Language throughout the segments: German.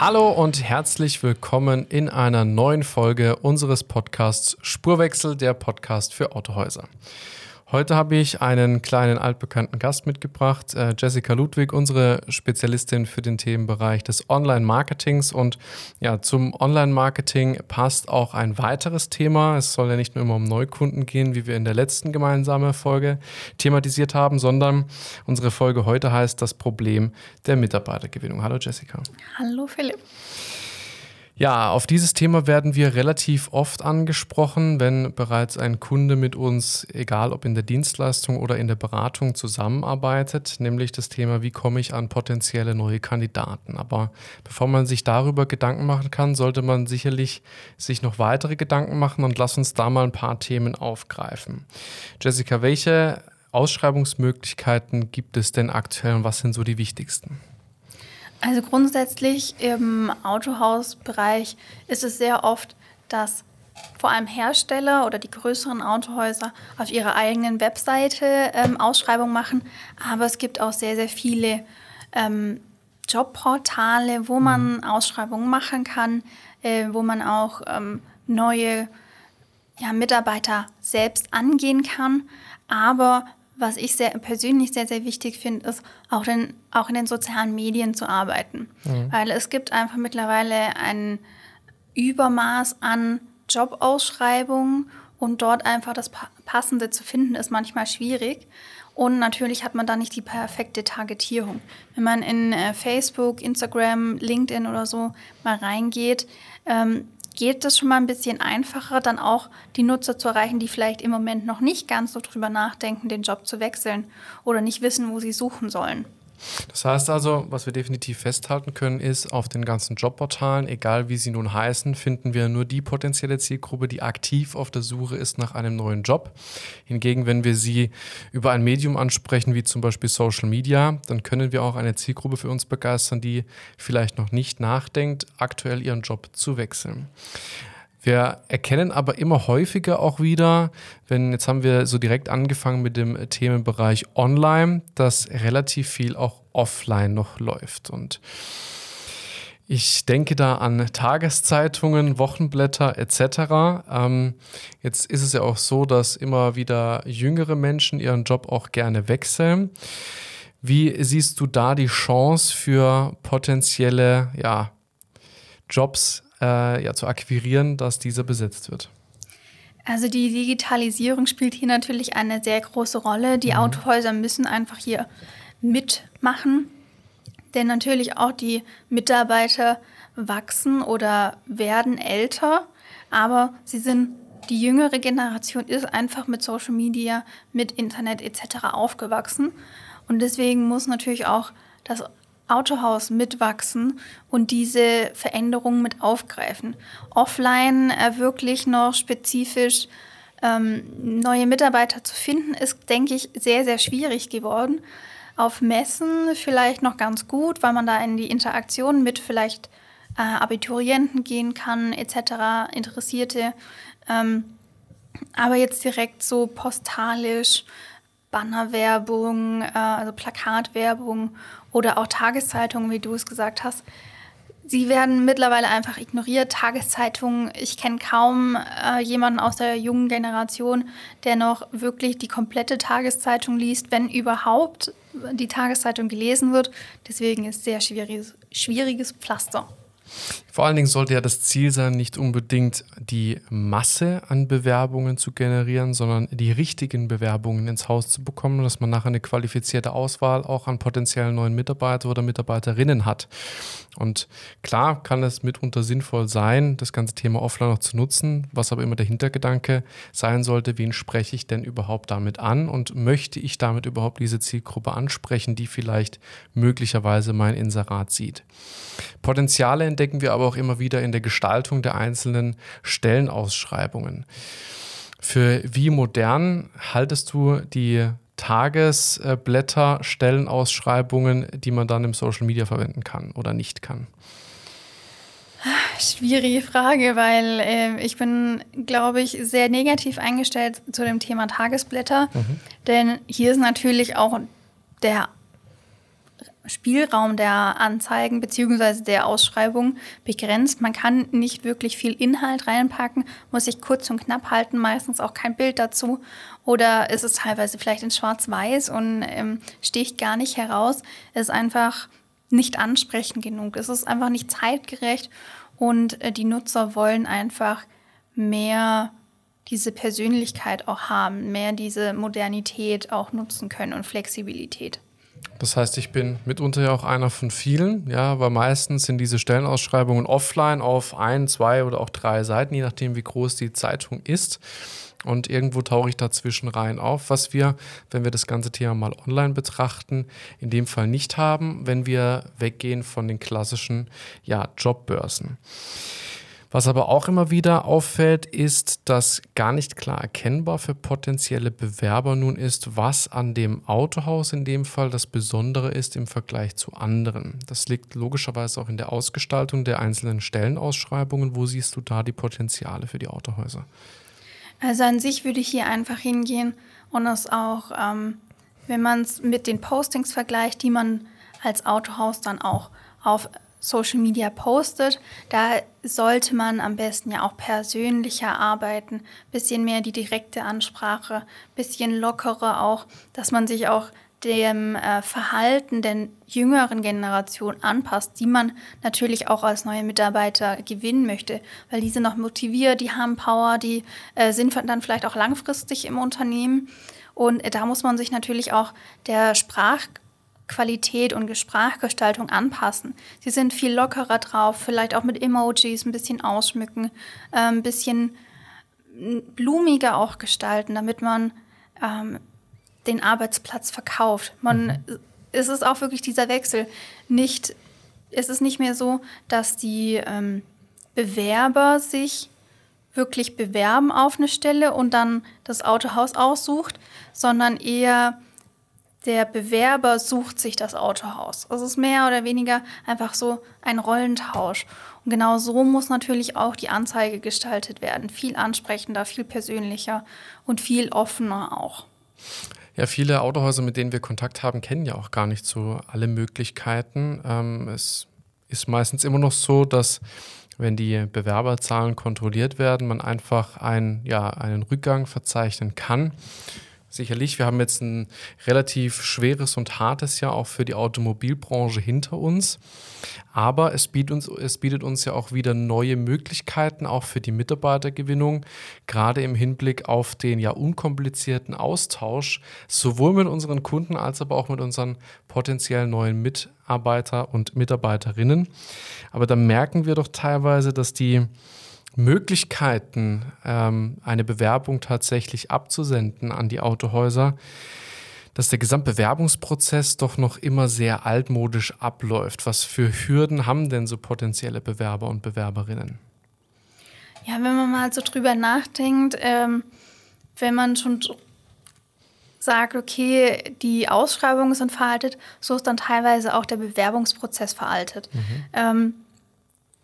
Hallo und herzlich willkommen in einer neuen Folge unseres Podcasts Spurwechsel, der Podcast für Autohäuser. Heute habe ich einen kleinen altbekannten Gast mitgebracht, äh, Jessica Ludwig, unsere Spezialistin für den Themenbereich des Online-Marketings. Und ja, zum Online-Marketing passt auch ein weiteres Thema. Es soll ja nicht nur immer um Neukunden gehen, wie wir in der letzten gemeinsamen Folge thematisiert haben, sondern unsere Folge heute heißt das Problem der Mitarbeitergewinnung. Hallo Jessica. Hallo Philipp. Ja, auf dieses Thema werden wir relativ oft angesprochen, wenn bereits ein Kunde mit uns, egal ob in der Dienstleistung oder in der Beratung, zusammenarbeitet, nämlich das Thema, wie komme ich an potenzielle neue Kandidaten. Aber bevor man sich darüber Gedanken machen kann, sollte man sicherlich sich noch weitere Gedanken machen und lass uns da mal ein paar Themen aufgreifen. Jessica, welche Ausschreibungsmöglichkeiten gibt es denn aktuell und was sind so die wichtigsten? Also grundsätzlich im Autohausbereich ist es sehr oft, dass vor allem Hersteller oder die größeren Autohäuser auf ihrer eigenen Webseite ähm, Ausschreibungen machen. Aber es gibt auch sehr, sehr viele ähm, Jobportale, wo man mhm. Ausschreibungen machen kann, äh, wo man auch ähm, neue ja, Mitarbeiter selbst angehen kann. Aber was ich sehr, persönlich sehr, sehr wichtig finde, ist auch, den, auch in den sozialen Medien zu arbeiten. Mhm. Weil es gibt einfach mittlerweile ein Übermaß an Jobausschreibungen und dort einfach das Passende zu finden, ist manchmal schwierig. Und natürlich hat man da nicht die perfekte Targetierung. Wenn man in äh, Facebook, Instagram, LinkedIn oder so mal reingeht, ähm, geht es schon mal ein bisschen einfacher, dann auch die Nutzer zu erreichen, die vielleicht im Moment noch nicht ganz so drüber nachdenken, den Job zu wechseln oder nicht wissen, wo sie suchen sollen. Das heißt also, was wir definitiv festhalten können, ist, auf den ganzen Jobportalen, egal wie sie nun heißen, finden wir nur die potenzielle Zielgruppe, die aktiv auf der Suche ist nach einem neuen Job. Hingegen, wenn wir sie über ein Medium ansprechen, wie zum Beispiel Social Media, dann können wir auch eine Zielgruppe für uns begeistern, die vielleicht noch nicht nachdenkt, aktuell ihren Job zu wechseln. Wir erkennen aber immer häufiger auch wieder, wenn jetzt haben wir so direkt angefangen mit dem Themenbereich Online, dass relativ viel auch offline noch läuft. Und ich denke da an Tageszeitungen, Wochenblätter etc. Ähm, jetzt ist es ja auch so, dass immer wieder jüngere Menschen ihren Job auch gerne wechseln. Wie siehst du da die Chance für potenzielle ja, Jobs äh, ja, zu akquirieren, dass dieser besetzt wird? Also die Digitalisierung spielt hier natürlich eine sehr große Rolle. Die mhm. Autohäuser müssen einfach hier mitmachen, denn natürlich auch die Mitarbeiter wachsen oder werden älter, aber sie sind die jüngere Generation ist einfach mit Social Media, mit Internet etc. aufgewachsen und deswegen muss natürlich auch das Autohaus mitwachsen und diese Veränderungen mit aufgreifen. Offline äh, wirklich noch spezifisch ähm, neue Mitarbeiter zu finden, ist, denke ich, sehr, sehr schwierig geworden. Auf Messen vielleicht noch ganz gut, weil man da in die Interaktion mit vielleicht äh, Abiturienten gehen kann, etc., Interessierte. Ähm, aber jetzt direkt so postalisch, Bannerwerbung, äh, also Plakatwerbung oder auch Tageszeitungen, wie du es gesagt hast. Sie werden mittlerweile einfach ignoriert. Tageszeitungen, ich kenne kaum äh, jemanden aus der jungen Generation, der noch wirklich die komplette Tageszeitung liest, wenn überhaupt die Tageszeitung gelesen wird. Deswegen ist es sehr schwieriges, schwieriges Pflaster. Vor allen Dingen sollte ja das Ziel sein, nicht unbedingt die Masse an Bewerbungen zu generieren, sondern die richtigen Bewerbungen ins Haus zu bekommen, dass man nachher eine qualifizierte Auswahl auch an potenziellen neuen Mitarbeiter oder Mitarbeiterinnen hat. Und klar kann es mitunter sinnvoll sein, das ganze Thema offline noch zu nutzen, was aber immer der Hintergedanke sein sollte, wen spreche ich denn überhaupt damit an und möchte ich damit überhaupt diese Zielgruppe ansprechen, die vielleicht möglicherweise mein Inserat sieht. Potenziale entdecken wir aber auch immer wieder in der Gestaltung der einzelnen Stellenausschreibungen. Für wie modern haltest du die Tagesblätter, Stellenausschreibungen, die man dann im Social Media verwenden kann oder nicht kann? Schwierige Frage, weil äh, ich bin, glaube ich, sehr negativ eingestellt zu dem Thema Tagesblätter. Mhm. Denn hier ist natürlich auch der Spielraum der Anzeigen bzw. der Ausschreibung begrenzt. Man kann nicht wirklich viel Inhalt reinpacken, muss sich kurz und knapp halten, meistens auch kein Bild dazu. Oder ist es teilweise vielleicht in Schwarz-Weiß und ähm, sticht gar nicht heraus. Es ist einfach nicht ansprechend genug. Es ist einfach nicht zeitgerecht und äh, die Nutzer wollen einfach mehr diese Persönlichkeit auch haben, mehr diese Modernität auch nutzen können und Flexibilität. Das heißt, ich bin mitunter ja auch einer von vielen, ja, weil meistens sind diese Stellenausschreibungen offline auf ein, zwei oder auch drei Seiten, je nachdem, wie groß die Zeitung ist. Und irgendwo tauche ich dazwischen rein auf, was wir, wenn wir das ganze Thema mal online betrachten, in dem Fall nicht haben, wenn wir weggehen von den klassischen ja, Jobbörsen. Was aber auch immer wieder auffällt, ist, dass gar nicht klar erkennbar für potenzielle Bewerber nun ist, was an dem Autohaus in dem Fall das Besondere ist im Vergleich zu anderen. Das liegt logischerweise auch in der Ausgestaltung der einzelnen Stellenausschreibungen. Wo siehst du da die Potenziale für die Autohäuser? Also an sich würde ich hier einfach hingehen und es auch, ähm, wenn man es mit den Postings vergleicht, die man als Autohaus dann auch auf Social Media postet, da sollte man am besten ja auch persönlicher arbeiten, bisschen mehr die direkte Ansprache, bisschen lockerer auch, dass man sich auch dem äh, Verhalten der jüngeren Generation anpasst, die man natürlich auch als neue Mitarbeiter gewinnen möchte, weil die sind noch motiviert, die haben Power, die äh, sind dann vielleicht auch langfristig im Unternehmen. Und äh, da muss man sich natürlich auch der Sprach Qualität und Sprachgestaltung anpassen. Sie sind viel lockerer drauf, vielleicht auch mit Emojis ein bisschen ausschmücken, äh, ein bisschen blumiger auch gestalten, damit man ähm, den Arbeitsplatz verkauft. Man, mhm. Es ist auch wirklich dieser Wechsel. Nicht, es ist nicht mehr so, dass die ähm, Bewerber sich wirklich bewerben auf eine Stelle und dann das Autohaus aussucht, sondern eher der Bewerber sucht sich das Autohaus. Es ist mehr oder weniger einfach so ein Rollentausch. Und genau so muss natürlich auch die Anzeige gestaltet werden. Viel ansprechender, viel persönlicher und viel offener auch. Ja, viele Autohäuser, mit denen wir Kontakt haben, kennen ja auch gar nicht so alle Möglichkeiten. Ähm, es ist meistens immer noch so, dass wenn die Bewerberzahlen kontrolliert werden, man einfach ein, ja, einen Rückgang verzeichnen kann sicherlich. Wir haben jetzt ein relativ schweres und hartes Jahr auch für die Automobilbranche hinter uns. Aber es bietet, uns, es bietet uns ja auch wieder neue Möglichkeiten, auch für die Mitarbeitergewinnung, gerade im Hinblick auf den ja unkomplizierten Austausch, sowohl mit unseren Kunden als aber auch mit unseren potenziellen neuen Mitarbeiter und Mitarbeiterinnen. Aber da merken wir doch teilweise, dass die Möglichkeiten, ähm, eine Bewerbung tatsächlich abzusenden an die Autohäuser, dass der Gesamtbewerbungsprozess doch noch immer sehr altmodisch abläuft. Was für Hürden haben denn so potenzielle Bewerber und Bewerberinnen? Ja, wenn man mal so drüber nachdenkt, ähm, wenn man schon sagt, okay, die Ausschreibungen sind veraltet, so ist dann teilweise auch der Bewerbungsprozess veraltet. Mhm. Ähm,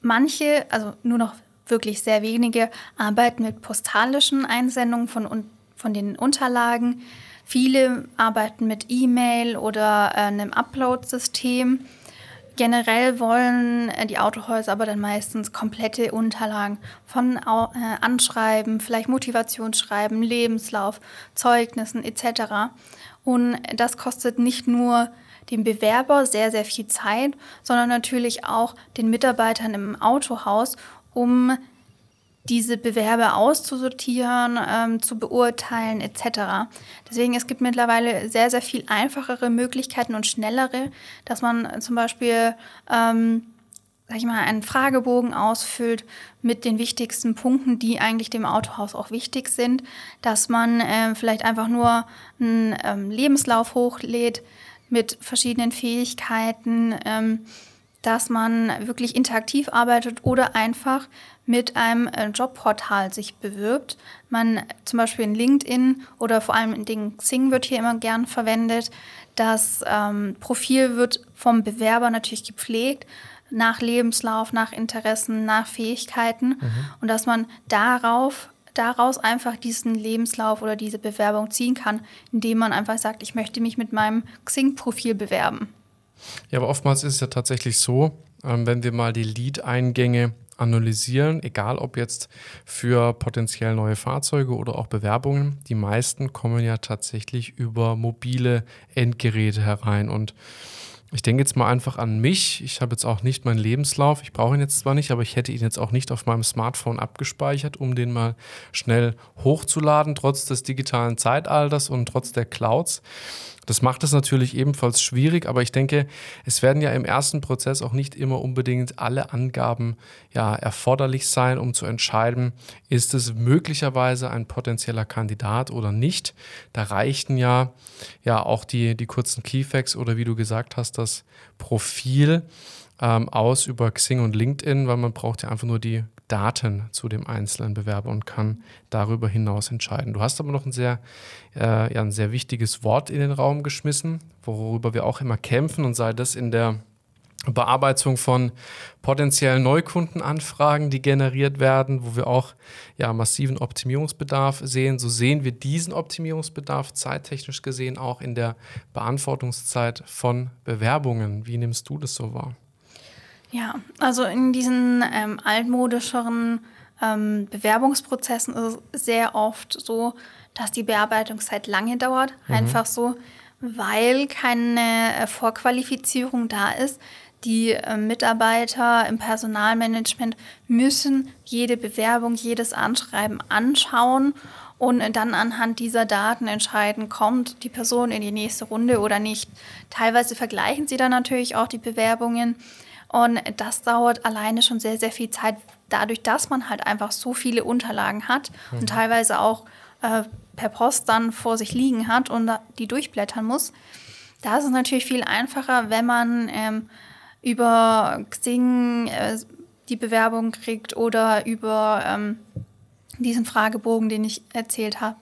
manche, also nur noch wirklich sehr wenige arbeiten mit postalischen Einsendungen von, von den Unterlagen. Viele arbeiten mit E-Mail oder äh, einem Upload-System. Generell wollen äh, die Autohäuser aber dann meistens komplette Unterlagen von äh, Anschreiben, vielleicht Motivationsschreiben, Lebenslauf, Zeugnissen etc. Und das kostet nicht nur dem Bewerber sehr, sehr viel Zeit, sondern natürlich auch den Mitarbeitern im Autohaus um diese Bewerber auszusortieren, ähm, zu beurteilen etc. Deswegen es gibt mittlerweile sehr, sehr viel einfachere Möglichkeiten und schnellere, dass man zum Beispiel ähm, sag ich mal, einen Fragebogen ausfüllt mit den wichtigsten Punkten, die eigentlich dem Autohaus auch wichtig sind, dass man äh, vielleicht einfach nur einen ähm, Lebenslauf hochlädt mit verschiedenen Fähigkeiten, ähm, dass man wirklich interaktiv arbeitet oder einfach mit einem äh, Jobportal sich bewirbt. Man zum Beispiel in LinkedIn oder vor allem in den Xing wird hier immer gern verwendet. Das ähm, Profil wird vom Bewerber natürlich gepflegt nach Lebenslauf, nach Interessen, nach Fähigkeiten mhm. und dass man darauf daraus einfach diesen Lebenslauf oder diese Bewerbung ziehen kann, indem man einfach sagt, ich möchte mich mit meinem Xing-Profil bewerben. Ja, aber oftmals ist es ja tatsächlich so, ähm, wenn wir mal die Lead-Eingänge analysieren, egal ob jetzt für potenziell neue Fahrzeuge oder auch Bewerbungen, die meisten kommen ja tatsächlich über mobile Endgeräte herein und ich denke jetzt mal einfach an mich. Ich habe jetzt auch nicht meinen Lebenslauf. Ich brauche ihn jetzt zwar nicht, aber ich hätte ihn jetzt auch nicht auf meinem Smartphone abgespeichert, um den mal schnell hochzuladen, trotz des digitalen Zeitalters und trotz der Clouds. Das macht es natürlich ebenfalls schwierig, aber ich denke, es werden ja im ersten Prozess auch nicht immer unbedingt alle Angaben ja, erforderlich sein, um zu entscheiden, ist es möglicherweise ein potenzieller Kandidat oder nicht. Da reichten ja, ja auch die, die kurzen Keyfacts oder wie du gesagt hast, das Profil ähm, aus über Xing und LinkedIn, weil man braucht ja einfach nur die Daten zu dem einzelnen Bewerber und kann darüber hinaus entscheiden. Du hast aber noch ein sehr, äh, ja, ein sehr wichtiges Wort in den Raum geschmissen, worüber wir auch immer kämpfen und sei das in der Bearbeitung von potenziellen Neukundenanfragen, die generiert werden, wo wir auch ja, massiven Optimierungsbedarf sehen. So sehen wir diesen Optimierungsbedarf zeittechnisch gesehen auch in der Beantwortungszeit von Bewerbungen. Wie nimmst du das so wahr? Ja, also in diesen ähm, altmodischeren ähm, Bewerbungsprozessen ist es sehr oft so, dass die Bearbeitungszeit lange dauert. Mhm. Einfach so, weil keine äh, Vorqualifizierung da ist. Die äh, Mitarbeiter im Personalmanagement müssen jede Bewerbung, jedes Anschreiben anschauen und dann anhand dieser Daten entscheiden, kommt die Person in die nächste Runde oder nicht. Teilweise vergleichen sie dann natürlich auch die Bewerbungen und das dauert alleine schon sehr, sehr viel Zeit, dadurch, dass man halt einfach so viele Unterlagen hat mhm. und teilweise auch äh, per Post dann vor sich liegen hat und die durchblättern muss. Da ist es natürlich viel einfacher, wenn man ähm, über Xing äh, die Bewerbung kriegt oder über ähm, diesen Fragebogen, den ich erzählt habe,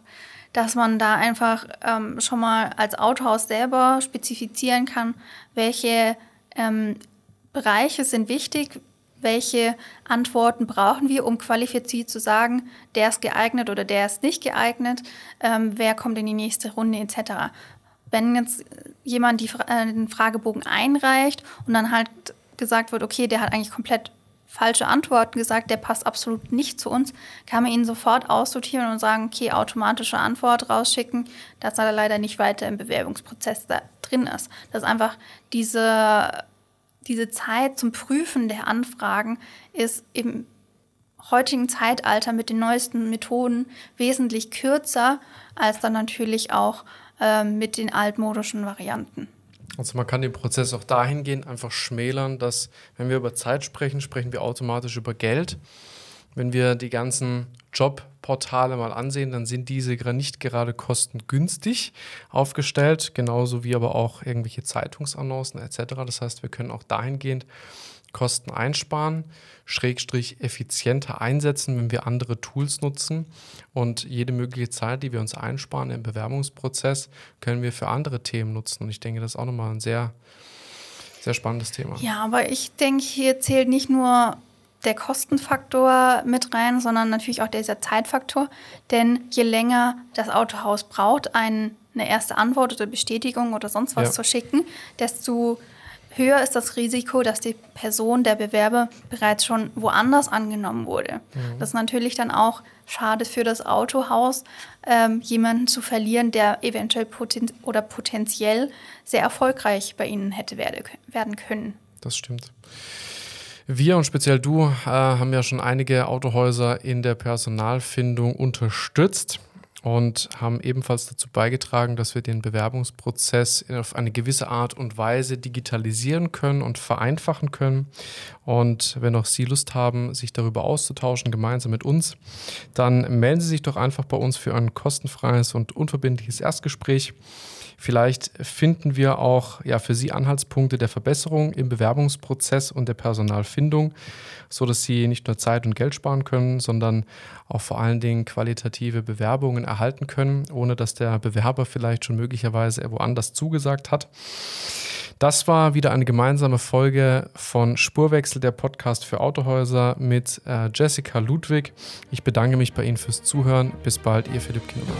dass man da einfach ähm, schon mal als Autohaus selber spezifizieren kann, welche ähm, Bereiche sind wichtig, welche Antworten brauchen wir, um qualifiziert zu sagen, der ist geeignet oder der ist nicht geeignet, ähm, wer kommt in die nächste Runde etc. Wenn jetzt jemand die, äh, den Fragebogen einreicht und dann halt gesagt wird, okay, der hat eigentlich komplett falsche Antworten gesagt, der passt absolut nicht zu uns, kann man ihn sofort aussortieren und sagen, okay, automatische Antwort rausschicken, dass er leider nicht weiter im Bewerbungsprozess da drin ist. Dass einfach diese diese Zeit zum Prüfen der Anfragen ist im heutigen Zeitalter mit den neuesten Methoden wesentlich kürzer als dann natürlich auch äh, mit den altmodischen Varianten. Also man kann den Prozess auch dahingehend einfach schmälern, dass wenn wir über Zeit sprechen, sprechen wir automatisch über Geld. Wenn wir die ganzen Jobportale mal ansehen, dann sind diese nicht gerade kostengünstig aufgestellt, genauso wie aber auch irgendwelche Zeitungsannoncen etc. Das heißt, wir können auch dahingehend Kosten einsparen, Schrägstrich effizienter einsetzen, wenn wir andere Tools nutzen. Und jede mögliche Zeit, die wir uns einsparen im Bewerbungsprozess, können wir für andere Themen nutzen. Und ich denke, das ist auch nochmal ein sehr, sehr spannendes Thema. Ja, aber ich denke, hier zählt nicht nur der Kostenfaktor mit rein, sondern natürlich auch dieser Zeitfaktor. Denn je länger das Autohaus braucht, eine erste Antwort oder Bestätigung oder sonst was ja. zu schicken, desto höher ist das Risiko, dass die Person, der Bewerber bereits schon woanders angenommen wurde. Mhm. Das ist natürlich dann auch schade für das Autohaus, ähm, jemanden zu verlieren, der eventuell poten oder potenziell sehr erfolgreich bei Ihnen hätte werde, werden können. Das stimmt. Wir und speziell du äh, haben ja schon einige Autohäuser in der Personalfindung unterstützt und haben ebenfalls dazu beigetragen, dass wir den Bewerbungsprozess auf eine gewisse Art und Weise digitalisieren können und vereinfachen können. Und wenn auch Sie Lust haben, sich darüber auszutauschen, gemeinsam mit uns, dann melden Sie sich doch einfach bei uns für ein kostenfreies und unverbindliches Erstgespräch. Vielleicht finden wir auch ja, für Sie Anhaltspunkte der Verbesserung im Bewerbungsprozess und der Personalfindung, sodass Sie nicht nur Zeit und Geld sparen können, sondern auch vor allen Dingen qualitative Bewerbungen erhalten können, ohne dass der Bewerber vielleicht schon möglicherweise woanders zugesagt hat. Das war wieder eine gemeinsame Folge von Spurwechsel, der Podcast für Autohäuser mit äh, Jessica Ludwig. Ich bedanke mich bei Ihnen fürs Zuhören. Bis bald, Ihr Philipp Kinnemann.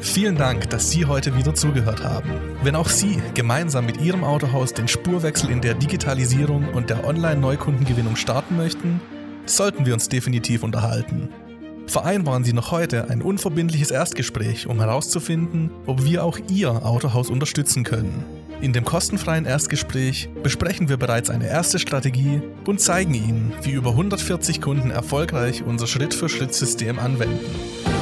Vielen Dank, dass Sie heute wieder zugehört haben. Wenn auch Sie gemeinsam mit Ihrem Autohaus den Spurwechsel in der Digitalisierung und der Online-Neukundengewinnung starten möchten, sollten wir uns definitiv unterhalten. Vereinbaren Sie noch heute ein unverbindliches Erstgespräch, um herauszufinden, ob wir auch Ihr Autohaus unterstützen können. In dem kostenfreien Erstgespräch besprechen wir bereits eine erste Strategie und zeigen Ihnen, wie über 140 Kunden erfolgreich unser Schritt-für-Schritt-System anwenden.